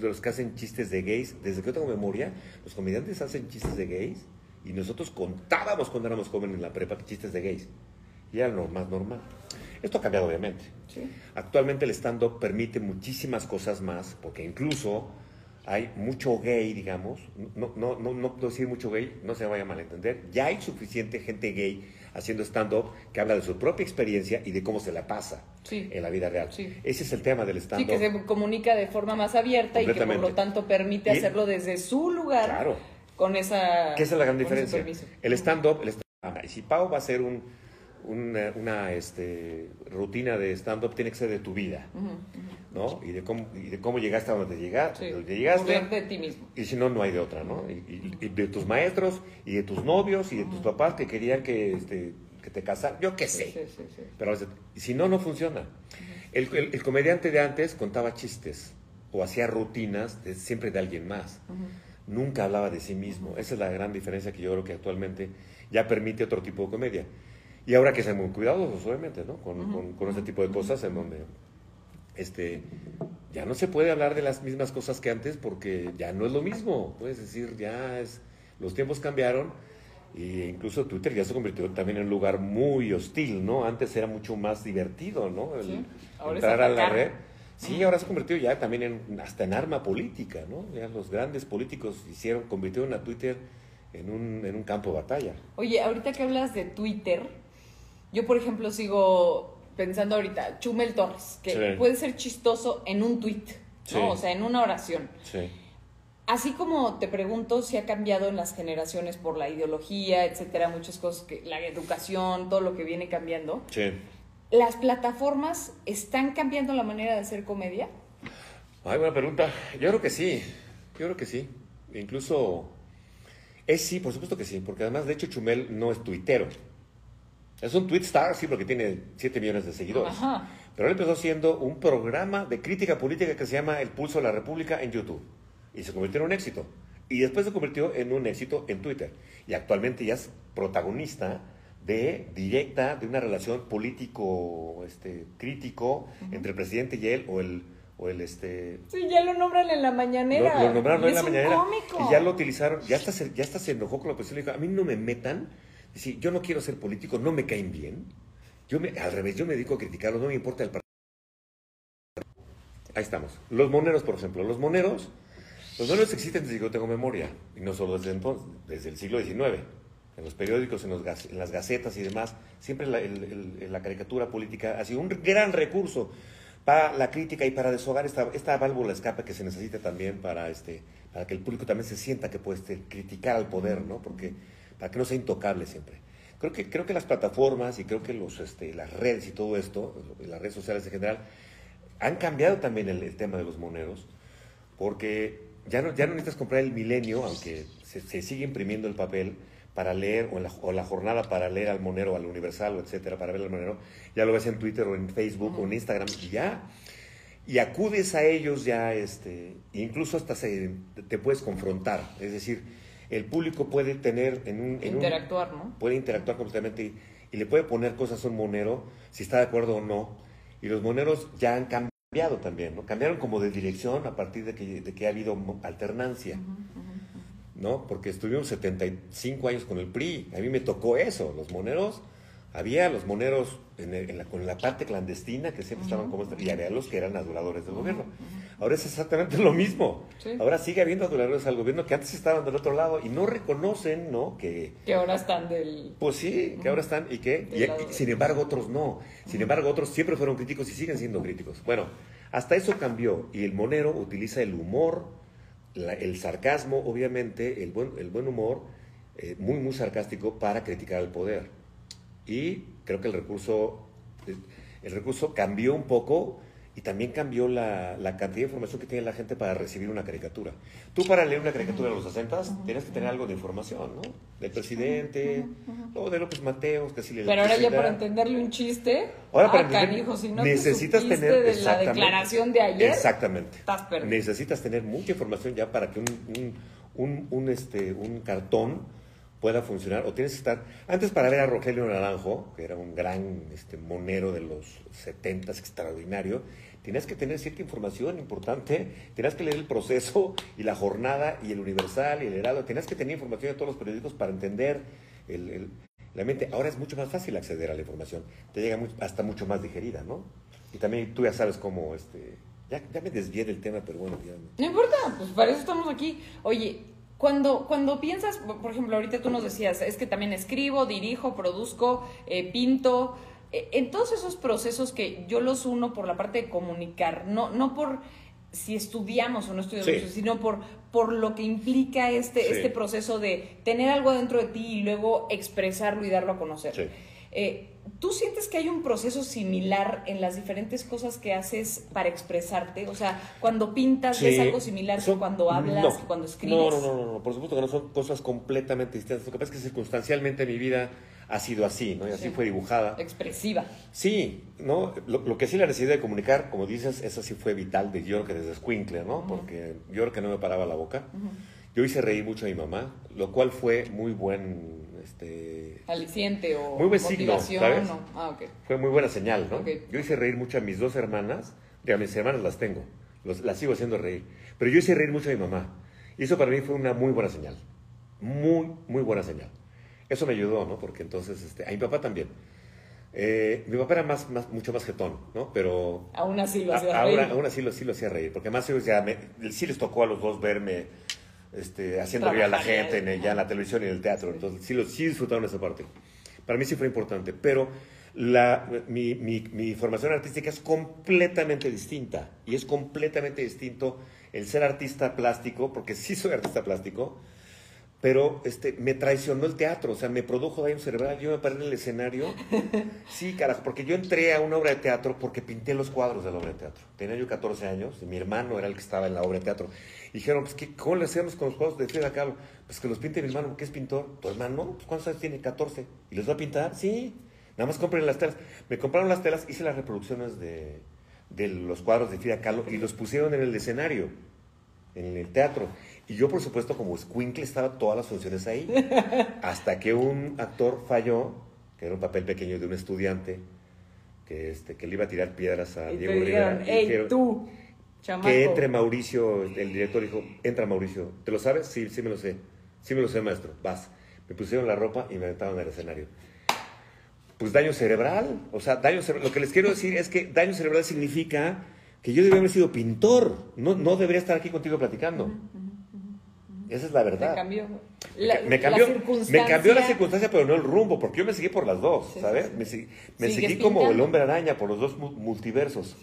los que hacen chistes de gays. Desde que yo tengo memoria, los comediantes hacen chistes de gays y nosotros contábamos cuando éramos jóvenes en la prepa chistes de gays. Y era lo más normal. Esto ha cambiado obviamente. Sí. Actualmente el stand-up permite muchísimas cosas más, porque incluso hay mucho gay, digamos, no, no, no, no decir mucho gay, no se vaya a malentender, ya hay suficiente gente gay haciendo stand-up que habla de su propia experiencia y de cómo se la pasa Sí. en la vida real. Sí. Ese es el tema del Sí, stand-up. que se comunica de forma más abierta y que por lo tanto permite Y- hacerlo desde su lugar Claro. con esa... ¿Qué es la gran diferencia? El stand-up, el stand- y si Pau va a hacer un, una, una, este, rutina de stand-up, tiene que ser de tu vida. ¿no? Y de cómo, y de cómo llegaste a donde llegaste. Sí. donde llegaste Burlarte de ti mismo. Y si no, no hay de otra, ¿no? Y, y- y de tus maestros, y de tus novios, y de tus papás que querían que, este, que te casaran. Yo qué sé. Sí, sí, sí. Pero si no, no funciona. El, el- el comediante de antes contaba chistes o hacía rutinas de- siempre de alguien más. Nunca hablaba de sí mismo. Esa es la gran diferencia que yo creo que actualmente ya permite otro tipo de comedia. Y ahora que ser muy cuidadosos, obviamente, ¿no? Con, con, con este tipo de cosas en donde este, ya no se puede hablar de las mismas cosas que antes porque ya no es lo mismo. Puedes decir, ya es, los tiempos cambiaron e incluso Twitter ya se convirtió también en un lugar muy hostil, ¿no? Antes era mucho más divertido, ¿no? El Sí. Entrar a la red. Sí, ahora se ha convertido ya también en, hasta en arma política, ¿no? Ya los grandes políticos hicieron, convirtieron a Twitter en un, en un campo de batalla. Oye, ahorita que hablas de Twitter, yo por ejemplo sigo pensando ahorita, Chumel Torres, que Sí. puede ser chistoso en un tweet, ¿no? Sí. O sea, en una oración. Sí. Así como te pregunto si ha cambiado en las generaciones por la ideología, etcétera, muchas cosas, que la educación, todo lo que viene cambiando, Sí. ¿las plataformas están cambiando la manera de hacer comedia? Ay, buena pregunta. Yo creo que sí. Yo creo que sí. Incluso. Es sí, por supuesto que sí. Porque además, de hecho, Chumel no es tuitero. Es un tweet star, sí, porque tiene 7 millones de seguidores. Ajá. Pero él empezó siendo un programa de crítica política que se llama El Pulso de la República en YouTube. Y se convirtió en un éxito. Y después se convirtió en un éxito en Twitter. Y actualmente ya es protagonista de directa de una relación político este, crítico entre el presidente y él o el o el este Sí, ya lo nombran en la mañanera. lo, lo nombraron Y en la un mañanera cómico. y ya lo utilizaron, ya hasta se, ya hasta se enojó con la oposición y dijo, a mí no me metan Sí, yo no quiero ser político, no me caen bien. Yo me, al revés, yo me dedico a criticarlos, no me importa el partido. Ahí estamos. Los moneros, por ejemplo. Los moneros, los moneros existen desde que yo tengo memoria, y no solo desde entonces, desde el siglo XIX. En los periódicos, en, los en las gacetas y demás, siempre la, caricatura política ha sido un gran recurso para la crítica y para deshogar esta, esta válvula escape que se necesita también para, este, para que el público también se sienta que puede este, criticar al poder, ¿no? Porque, para que no sea intocable siempre. Creo que, creo que las plataformas y creo que los, este, las redes y todo esto, las redes sociales en general, han cambiado también el, el tema de los moneros, porque ya no, ya no necesitas comprar el milenio, aunque se, se sigue imprimiendo el papel para leer, o la, o la jornada para leer al monero, al universal, o etcétera, para ver al monero, ya lo ves en Twitter o en Facebook o en Instagram, y ya. Y acudes a ellos ya, este, incluso hasta se, te puedes confrontar. Es decir, el público puede tener en un... en un- Interactuar, ¿no? puede interactuar completamente y, y le puede poner cosas a un monero si está de acuerdo o no. Y los moneros ya han cambiado también, ¿no? Cambiaron como de dirección a partir de que, de que ha habido alternancia, ¿no? Porque estuvimos 75 años con el PRI, a mí me tocó eso, los moneros, había los moneros en, el- en la, con la parte clandestina que siempre estaban como... Y había los que eran aduladores del gobierno. Ahora es exactamente lo mismo. Sí. Ahora sigue habiendo aduladores al gobierno que antes estaban del otro lado y no reconocen, ¿no? Que, Que ahora están del... pues sí, que ahora están y que, y- y sin embargo otros no. Sin embargo otros siempre fueron críticos y siguen siendo críticos. Bueno, hasta eso cambió y el monero utiliza el humor, la- el sarcasmo, obviamente, el buen, el buen humor, eh, muy, muy sarcástico para criticar al poder. Y creo que el recurso, el recurso cambió un poco y también cambió la, la cantidad de información que tiene la gente para recibir una caricatura. Tú para leer una caricatura de los 60 tienes que tener algo de información, ¿no? Del presidente, o de López Mateos, que si le Pero ahora ya para entenderle un chiste, Ahora, ah, canijo, si no necesitas tener de la declaración de ayer, Exactamente. estás perdido. Necesitas tener mucha información ya para que un, un, un, un, este, un cartón pueda funcionar. O tienes que estar. Antes, para ver a Rogelio Naranjo, que era un gran este, monero de los 70 extraordinario, tenías que tener cierta información importante. Tenías que leer el proceso y la jornada y el Universal y el Heraldo. Tenías que tener información de todos los periódicos para entender el, el- la mente. Ahora es mucho más fácil acceder a la información. Te llega mu- hasta mucho más digerida, ¿no? Y también tú ya sabes cómo. Este, ya, ya me desvié del tema, pero bueno, ya. No importa, pues para eso estamos aquí. Oye, cuando, cuando piensas, por ejemplo, ahorita tú nos decías, es que también escribo, dirijo, produzco, eh, pinto, eh, en todos esos procesos que yo los uno por la parte de comunicar, no, no por si estudiamos o no estudiamos, Sí. sino por, por lo que implica este, Sí. este proceso de tener algo dentro de ti y luego expresarlo y darlo a conocer. Sí. Eh, ¿Tú sientes que hay un proceso similar en las diferentes cosas que haces para expresarte? O sea, cuando pintas, ¿ves Sí. algo similar que cuando hablas, no. que cuando escribes? No, no, no, no, por supuesto que no son cosas completamente distintas. Lo que pasa es que circunstancialmente mi vida ha sido así, ¿no? Y así Sí. fue dibujada. Expresiva. Sí, ¿no? Lo, lo que sí la necesidad de comunicar, como dices, eso sí fue vital de yo creo que desde Squinkler, ¿no? Porque yo creo que no me paraba la boca. Yo hice reír mucho a mi mamá, lo cual fue muy buen, este, Aliciente o Muy buen signo, motivación. ¿sabes? o- ah, ok. fue muy buena señal, ¿no? Yo hice reír mucho a mis dos hermanas, y a mis hermanas las tengo, los- las sigo haciendo reír, pero yo hice reír mucho a mi mamá. Y eso para mí fue una muy buena señal, muy, muy buena señal. Eso me ayudó, ¿no? Porque entonces, este, a mi papá también. Eh, mi papá era más, más, mucho más jetón, ¿no? Pero Aún así lo a- hacías ahora, reír. aún así lo, sí lo hacía reír, porque además ellos ya me- sí les tocó a los dos verme este, haciendo reír a la gente en, ya en la televisión y en el teatro, entonces sí, lo, sí disfrutaron esa parte. Para mí sí fue importante, pero la, mi, mi, mi formación artística es completamente distinta y es completamente distinto el ser artista plástico, porque sí soy artista plástico, pero este, me traicionó el teatro, o sea, me produjo daño cerebral, yo me paré en el escenario. Sí, carajo, porque yo entré a una obra de teatro porque pinté los cuadros de la obra de teatro. Tenía yo 14 años y mi hermano era el que estaba en la obra de teatro. Dijeron, pues, ¿qué, ¿cómo le hacemos con los cuadros de Frida Kahlo? Pues que los pinte mi hermano, que es pintor. ¿Tu hermano? Pues, ¿cuántos años tiene? 14. ¿Y les va a pintar? Sí. Nada más compren las telas. Me compraron las telas, hice las reproducciones de, de los cuadros de Frida Kahlo y los pusieron en el escenario en el teatro. Y yo, por supuesto, como Squinkle, estaba todas las funciones ahí. Hasta que un actor falló, que era un papel pequeño de un estudiante, que, este, que le iba a tirar piedras a Y Diego Rivera. dijeron, y dijeron, tú, chamaco. que entre Mauricio, el director dijo, entra Mauricio. ¿Te lo sabes? Sí, sí me lo sé. Sí me lo sé, maestro. Vas. me pusieron la ropa y me aventaron al escenario. Pues daño cerebral, o sea, daño cerebral. Lo que les quiero decir es que daño cerebral significa que yo debería haber sido pintor, no, no debería estar aquí contigo platicando. Esa es la verdad. cambió. La, me, cambió, la me circunstancia. cambió la circunstancia, pero no el rumbo, porque yo me seguí por las dos, Sí, ¿sabes? sí, sí. Me, me seguí como el hombre araña por los dos mu- multiversos.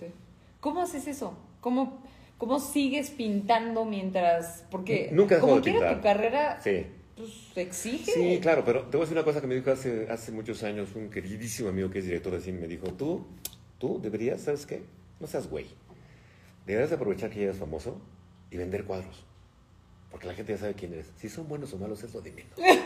¿Cómo haces eso? ¿Cómo, ¿Cómo sigues pintando mientras.? Porque. Nunca como de quiera pintar. tu carrera. Sí. Pues, exige. Sí, claro, pero te voy a decir una cosa que me dijo hace, hace muchos años un queridísimo amigo que es director de cine. Me dijo, tú, tú deberías, ¿sabes qué? No seas güey. Deberías aprovechar que ya eres famoso y vender cuadros. Porque la gente ya sabe quién eres. Si son buenos o malos es lo de menos.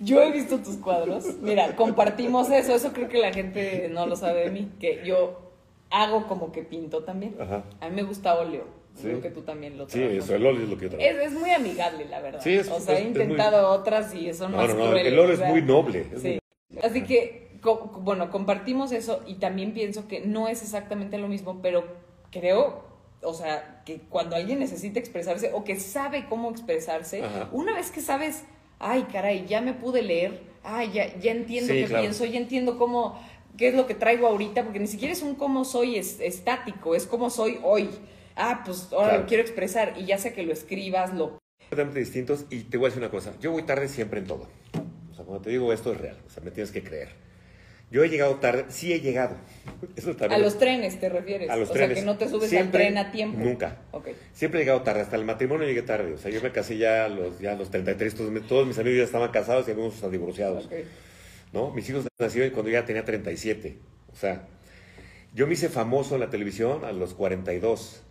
Yo he visto tus cuadros. Mira, compartimos eso. Eso creo que la gente no lo sabe de mí. Que yo hago como que pinto también. Ajá. A mí me gusta óleo. Sí. Creo que tú también lo Sí, trabajas. eso, el óleo es lo que yo trabajo. Es, es muy amigable, la verdad. Sí, es- o sea, es- he muy- intentado otras y son No, más no, no, crueles, el óleo es muy noble. Sí. muy- Así que, co- bueno, compartimos eso y también pienso que no es exactamente lo mismo, pero creo, o sea, que cuando alguien necesita expresarse o que sabe cómo expresarse, Ajá. una vez que sabes, ay, caray, ya me pude leer, ay, ya, ya entiendo Sí, qué claro. pienso, ya entiendo cómo, qué es lo que traigo ahorita, porque ni siquiera es un cómo soy es- estático, es cómo soy hoy. Ah, pues ahora Claro. lo quiero expresar y ya sea que lo escribas, lo completamente distintos y te voy a decir una cosa, yo voy tarde siempre en todo. O sea, cuando te digo esto es real, o sea, me tienes que creer. Yo he llegado tarde, sí he llegado. Eso A los trenes te refieres. A los o trenes. sea, que no te subes Siempre, al tren a tiempo. nunca. Ok. Siempre he llegado tarde, hasta el matrimonio llegué tarde. O sea, yo me casé ya a los, ya a los 33, todos, mi- todos mis amigos ya estaban casados y algunos hasta divorciados. ¿No? Mis hijos nacieron cuando ya tenía 37. O sea, yo me hice famoso en la televisión a los 42.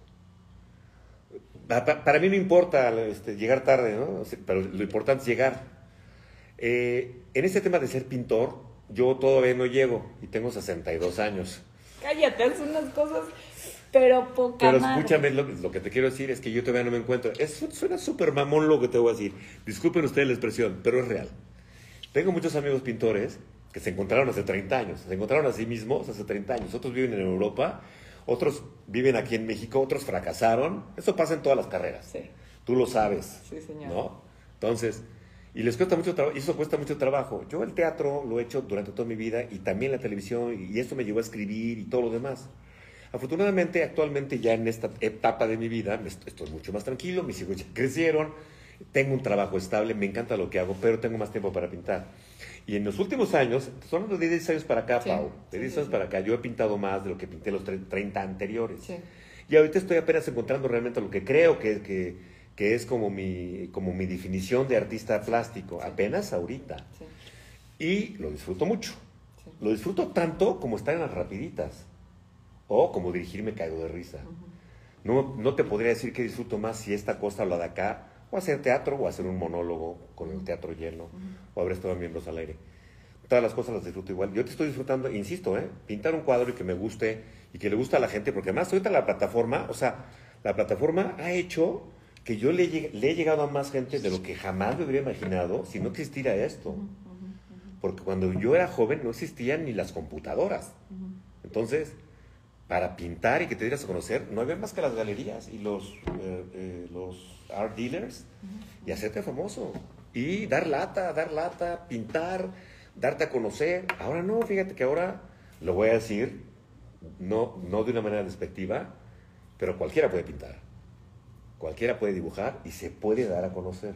Pa- pa- Para mí no importa este, llegar tarde, Pero lo importante es llegar. Eh, en este tema de ser pintor, yo todavía no llego y tengo 62 años. Cállate, haz unas cosas, pero poca Pero escúchame, lo, lo que te quiero decir es que yo todavía no me encuentro. Es, suena súper mamón lo que te voy a decir. Disculpen ustedes la expresión, pero es real. Tengo muchos amigos pintores que se encontraron hace 30 años. Se encontraron a sí mismos hace 30 años. Otros viven en Europa, otros viven aquí en México, otros fracasaron. Eso pasa en todas las carreras. Sí. Tú lo sabes. Sí, señor. ¿No? Entonces, y les cuesta mucho trabajo, y eso cuesta mucho trabajo. Yo el teatro lo he hecho durante toda mi vida y también la televisión, y esto me llevó a escribir y todo lo demás. Afortunadamente, actualmente ya en esta etapa de mi vida, estoy mucho más tranquilo, mis hijos ya crecieron, tengo un trabajo estable, me encanta lo que hago, pero tengo más tiempo para pintar. Y en los últimos años, son unos de 10 años para acá, Sí, Pau, de sí, 10 sí, años sí. para acá, yo he pintado más de lo que pinté los tre- 30 anteriores. Y ahorita estoy apenas encontrando realmente lo que creo que, que, que es como mi, como mi definición de artista plástico, apenas ahorita. Y lo disfruto mucho. Lo disfruto tanto como estar en las rapiditas. O como dirigirme caigo de risa. No, no te podría decir que disfruto más si esta cosa o la de acá, o hacer teatro, o hacer un monólogo con el teatro lleno, o haber estado en miembros al aire. Todas las cosas las disfruto igual. Yo te estoy disfrutando, insisto, ¿eh? pintar un cuadro y que me guste y que le guste a la gente, porque además ahorita la plataforma, o sea, la plataforma ha hecho que yo le, he llegado a más gente de lo que jamás me hubiera imaginado si no existiera esto. Porque cuando yo era joven no existían ni las computadoras. Entonces, para pintar y que te dieras a conocer, no había más que las galerías y los, eh, eh, los art dealers y hacerte famoso. Y dar lata, dar lata, pintar, darte a conocer. Ahora no, fíjate que ahora lo voy a decir, no, no de una manera despectiva, pero cualquiera puede pintar. Cualquiera puede dibujar y se puede dar a conocer.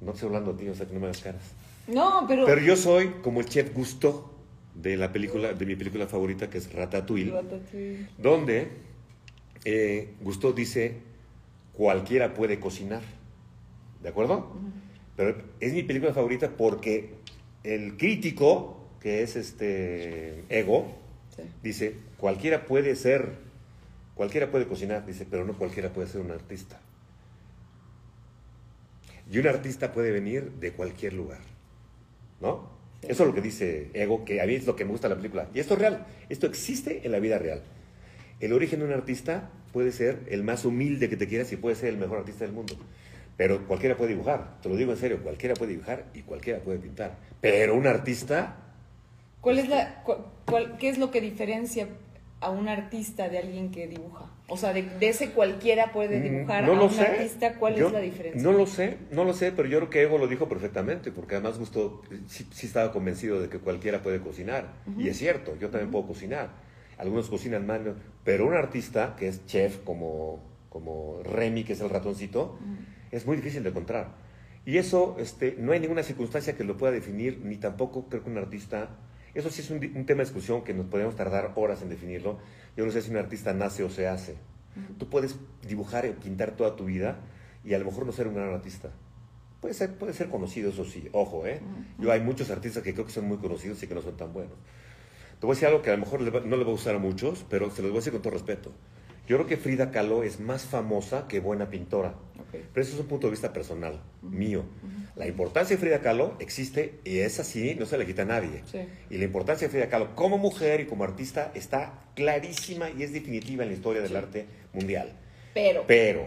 No estoy hablando de ti, o sea que no me hagas caras. No, pero. Pero yo soy como el chef Gusto de la película, de mi película favorita que es Ratatouille, Ratatouille. donde eh, Gusto dice cualquiera puede cocinar, ¿de acuerdo? Pero es mi película favorita porque el crítico que es este Ego Sí. dice cualquiera puede ser, cualquiera puede cocinar, dice, pero no cualquiera puede ser un artista. Y un artista puede venir de cualquier lugar. ¿No? Sí. Eso es lo que dice Ego, que a mí es lo que me gusta de la película. Y esto es real, esto existe en la vida real. El origen de un artista puede ser el más humilde que te quieras y puede ser el mejor artista del mundo. Pero cualquiera puede dibujar, te lo digo en serio, cualquiera puede dibujar y cualquiera puede pintar. Pero un artista, ¿Cuál es la, cu- cuál- ¿Qué es lo que diferencia a un artista de alguien que dibuja? O sea, de, de ese cualquiera puede Mm, dibujar no a lo un sé. artista, ¿cuál Yo es la diferencia? No lo sé, no lo sé, pero yo creo que Ego lo dijo perfectamente, porque además gustó, sí, sí estaba convencido de que cualquiera puede cocinar. Y es cierto, yo también puedo cocinar. Algunos cocinan mal, pero un artista que es chef como, como Remy, que es el ratoncito, es muy difícil de encontrar. Y eso, este, no hay ninguna circunstancia que lo pueda definir, ni tampoco creo que un artista... Eso sí es un, tema de discusión que nos podemos tardar horas en definirlo. Yo no sé si un artista nace o se hace. Tú puedes dibujar y pintar toda tu vida y a lo mejor no ser un gran artista. Puede ser, puede ser conocido, eso sí. Ojo, ¿eh? Yo hay muchos artistas que creo que son muy conocidos y que no son tan buenos. Te voy a decir algo que a lo mejor no le va a gustar a muchos, pero se los voy a decir con todo respeto. Yo creo que Frida Kahlo es más famosa que buena pintora. Pero eso es un punto de vista personal, mío. La importancia de Frida Kahlo existe y es así, no se le quita a nadie. Sí. Y la importancia de Frida Kahlo como mujer y como artista está clarísima y es definitiva en la historia del arte mundial. Pero, Pero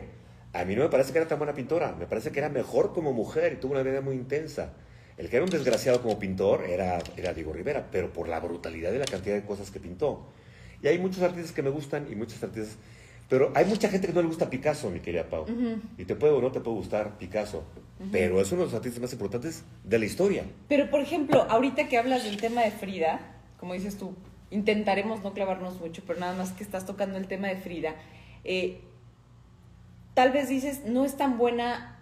a mí no me parece que era tan buena pintora, me parece que era mejor como mujer y tuvo una vida muy intensa. El que era un desgraciado como pintor era, era Diego Rivera, pero por la brutalidad de la cantidad de cosas que pintó. Y hay muchos artistas que me gustan y muchos artistas... Pero hay mucha gente que no le gusta Picasso, mi querida Pau. Y te puede o no te puede gustar Picasso. Pero es uno de los artistas más importantes de la historia. pero por ejemplo, ahorita que hablas del tema de Frida, como dices tú, intentaremos no clavarnos mucho, pero nada más que estás tocando el tema de Frida, eh, tal vez dices, no es tan buena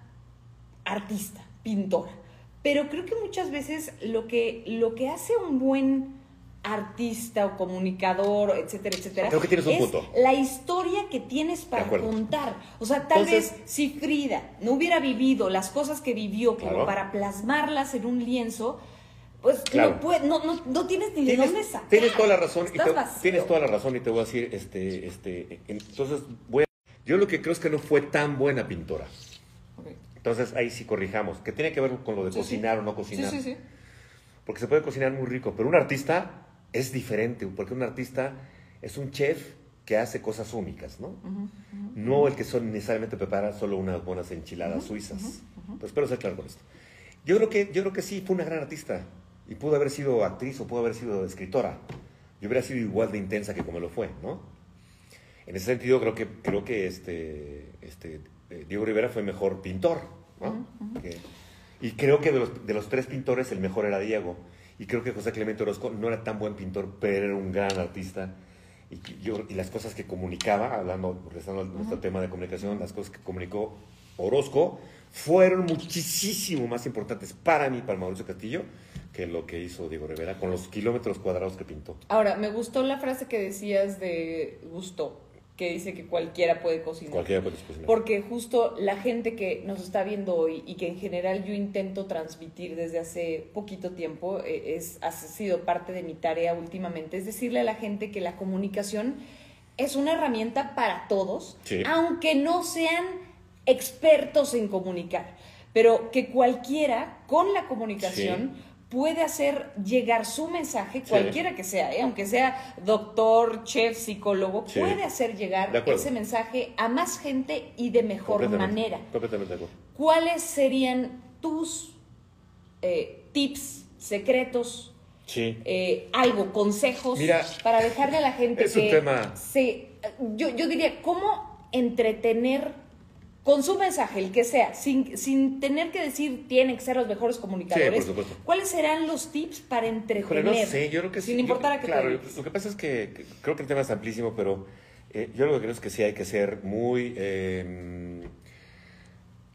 artista, pintora, pero creo que muchas veces lo que, lo que hace un buen artista o comunicador, etcétera, etcétera, Creo que tienes un es punto. la historia que tienes para contar. O sea, tal Entonces- vez si Frida no hubiera vivido las cosas que vivió como Claro. para plasmarlas en un lienzo, pues Claro. no, puede- no, no, no tienes ni de Tienes, dónde sacar. tienes toda la razón. y te- vacío. tienes toda la razón y te voy a decir, este, este, entonces voy a... Yo lo que creo es que no fue tan buena pintora. Entonces ahí sí corrijamos, que tiene que ver con lo de Sí, sí. cocinar o no cocinar. Sí, sí, sí. Porque se puede cocinar muy rico, pero un artista es diferente, porque un artista es un chef que hace cosas únicas, ¿no? No el que son necesariamente prepara solo unas buenas enchiladas suizas. Pero espero ser claro con esto. Yo creo que yo creo que sí fue una gran artista y pudo haber sido actriz o pudo haber sido escritora. Y hubiera sido igual de intensa que como lo fue, ¿no? En ese sentido creo que creo que este este eh, Diego Rivera fue mejor pintor, ¿no? Que- y creo que de los, de los tres pintores el mejor era Diego. Y creo que José Clemente Orozco no era tan buen pintor, pero era un gran artista. Y, yo, y las cosas que comunicaba, hablando, regresando a nuestro tema de comunicación, las cosas que comunicó Orozco fueron muchísimo más importantes para mí, para Mauricio Castillo, que lo que hizo Diego Rivera con los kilómetros cuadrados que pintó. Ahora, me gustó la frase que decías de gustó, que dice que cualquiera puede cocinar. Cualquiera puede cocinar. Porque justo la gente que nos está viendo hoy y que en general yo intento transmitir desde hace poquito tiempo, eh, es, ha sido parte de mi tarea últimamente, es decirle a la gente que la comunicación es una herramienta para todos, Sí. aunque no sean expertos en comunicar, pero que cualquiera con la comunicación puede hacer llegar su mensaje, Sí. cualquiera que sea, ¿eh? aunque sea doctor, chef, psicólogo, Sí. puede hacer llegar ese mensaje a más gente y de mejor Completamente, manera. Completamente de acuerdo. ¿Cuáles serían tus eh, tips, secretos, Sí. eh, algo, consejos Mira, para dejarle a la gente es un que tema- se, yo, yo diría, ¿cómo entretener con su mensaje, el que sea, sin, sin tener que decir tienen que ser los mejores comunicadores? Sí, por. ¿Cuáles serán los tips para entretener? no sé, yo creo que sí. Sin yo- importar a qué Claro, dediques. lo que pasa es que, creo que el tema es amplísimo, pero eh, yo lo que creo es que sí hay que ser muy... eh,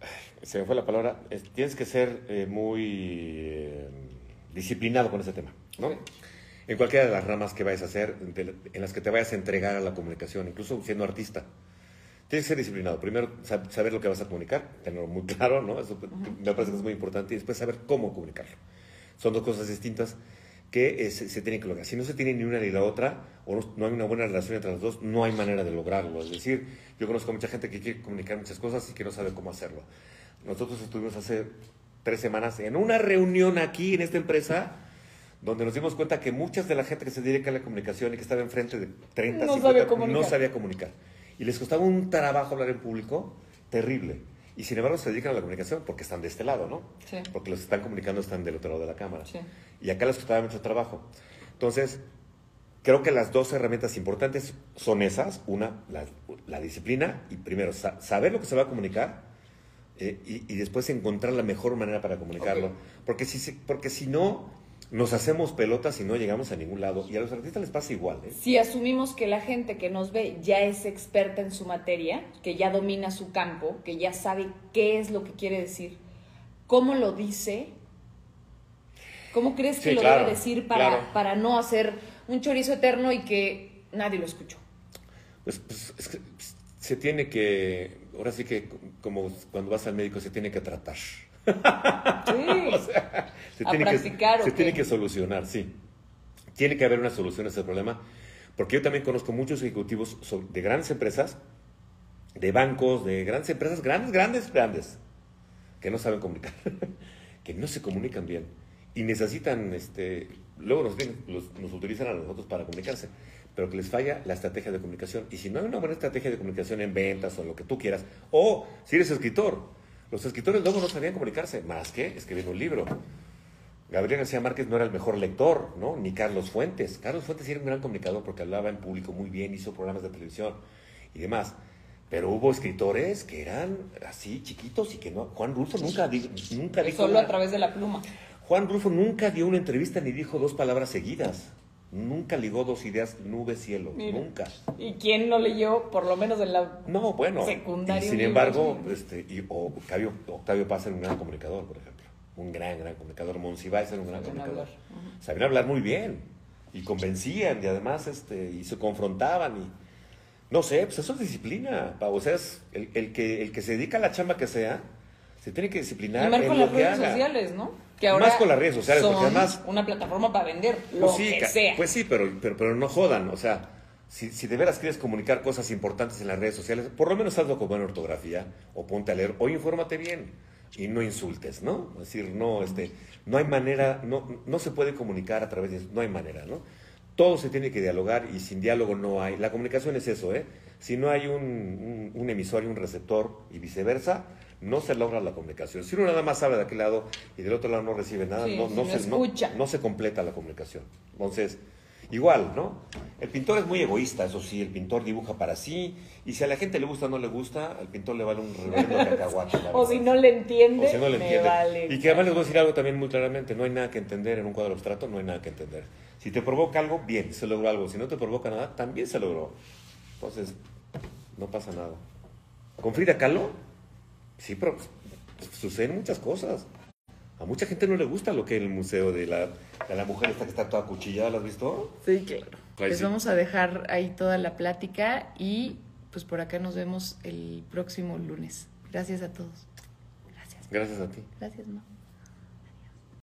ay, se me fue la palabra. es- tienes que ser eh, muy eh, disciplinado con ese tema, ¿no? En cualquiera de las ramas que vayas a hacer, de- en las que te vayas a entregar a la comunicación, incluso siendo artista. Tienes que ser disciplinado. Primero, sab- saber lo que vas a comunicar, tenerlo muy claro, ¿no? Eso me parece que es muy importante. Y después saber cómo comunicarlo. Son dos cosas distintas que eh, se, se tienen que lograr. Si no se tiene ni una ni la otra, o no, no hay una buena relación entre las dos, no hay manera de lograrlo. Es decir, yo conozco a mucha gente que quiere comunicar muchas cosas y que no sabe cómo hacerlo. Nosotros estuvimos hace tres semanas en una reunión aquí en esta empresa donde nos dimos cuenta que muchas de la gente que se dedica a la comunicación y que estaba enfrente de 30, No 50, sabía comunicar. no sabía comunicar. Y les costaba un trabajo hablar en público terrible. Y sin embargo se dedican a la comunicación porque están de este lado, ¿no? Sí. Porque los que están comunicando están del otro lado de la cámara. Sí. Y acá les costaba mucho trabajo. Entonces, creo que las dos herramientas importantes son esas. Una, la, la disciplina y primero, sa- saber lo que se va a comunicar eh, y, y después encontrar la mejor manera para comunicarlo. Porque, si, se- porque si no, nos hacemos pelotas y no llegamos a ningún lado. Y a los artistas les pasa igual. ¿eh? Si asumimos que la gente que nos ve ya es experta en su materia, que ya domina su campo, que ya sabe qué es lo que quiere decir, ¿cómo lo dice? ¿Cómo crees que Sí, lo claro, debe decir para, claro. para no hacer un chorizo eterno y que nadie lo escuchó? Pues, pues, es que se tiene que, ahora sí que como cuando vas al médico se tiene que tratar. Sí. Se ¿A tiene practicar que, o se qué? tiene que solucionar, sí. Tiene que haber una solución a ese problema, porque yo también conozco muchos ejecutivos de grandes empresas, de bancos, de grandes empresas, grandes, grandes, grandes, que no saben comunicar, que no se comunican bien y necesitan, este, luego nos, los- nos utilizan a nosotros para comunicarse, pero que les falla la estrategia de comunicación. Y si no hay una buena estrategia de comunicación en ventas o en lo que tú quieras, o si eres escritor, los escritores luego no sabían comunicarse, más que escribir un libro. Gabriel García Márquez no era el mejor lector, ¿no? Ni Carlos Fuentes. Carlos Fuentes era un gran comunicador porque hablaba en público muy bien, hizo programas de televisión y demás. Pero hubo escritores que eran así chiquitos y que no. Juan Rulfo nunca, di- nunca dijo. Solo una- a través de la pluma. Juan Rulfo nunca dio una entrevista ni dijo dos palabras seguidas. Nunca ligó dos ideas, nube, cielo. Mira. Nunca. ¿Y quién no leyó, por lo menos en la... No, bueno. Secundario, y sin embargo, este, y, o Octavio, Octavio Paz era un gran comunicador, por ejemplo. Un gran, gran comunicador. Monsiváis era un gran Sabían comunicador. hablar. Sabían hablar muy bien. Y convencían, y además, este, y se confrontaban. Y, no sé, pues eso es disciplina, Pau. O sea, es el, el que, el que se dedica a la chamba que sea, se tiene que disciplinar Y en con lo las que redes haga. sociales, ¿no? Que ahora Más con las redes sociales, son porque además- una plataforma para vender lo Pues sí, que sea. pues sí, pero, pero, pero no jodan. O sea, si, si de veras quieres comunicar cosas importantes en las redes sociales, por lo menos hazlo con buena ortografía, o ponte a leer, o infórmate bien. Y no insultes, ¿no? Es decir, no, este, no hay manera, no, no se puede comunicar a través de no hay manera, ¿no? Todo se tiene que dialogar y sin diálogo no hay. La comunicación es eso, ¿eh? Si no hay un, un, un emisor y un receptor y viceversa, no se logra la comunicación. Si uno nada más habla de aquel lado y del otro lado no recibe nada, Sí, no, no se, no- se completa la comunicación. Entonces, igual, ¿no? El pintor es muy egoísta, eso sí, el pintor dibuja para sí, y si a la gente le gusta o no le gusta, al pintor le vale un reverendo cacahuate. o si no le entiende, O si no le me entiende. vale. Y que además les voy a decir algo también muy claramente, no hay nada que entender en un cuadro abstracto, no hay nada que entender. Si te provoca algo, bien, se logró algo. Si no te provoca nada, también se logró. Entonces, no pasa nada. ¿Con Frida Kahlo? Sí, pero suceden muchas cosas. A mucha gente no le gusta lo que el museo de la, de la mujer esta que está toda cuchillada, ¿lo has visto? Sí, claro. Sí. vamos a dejar ahí toda la plática y pues por acá nos vemos el próximo lunes. Gracias a todos. Gracias. Gracias a ti. Gracias, Ma.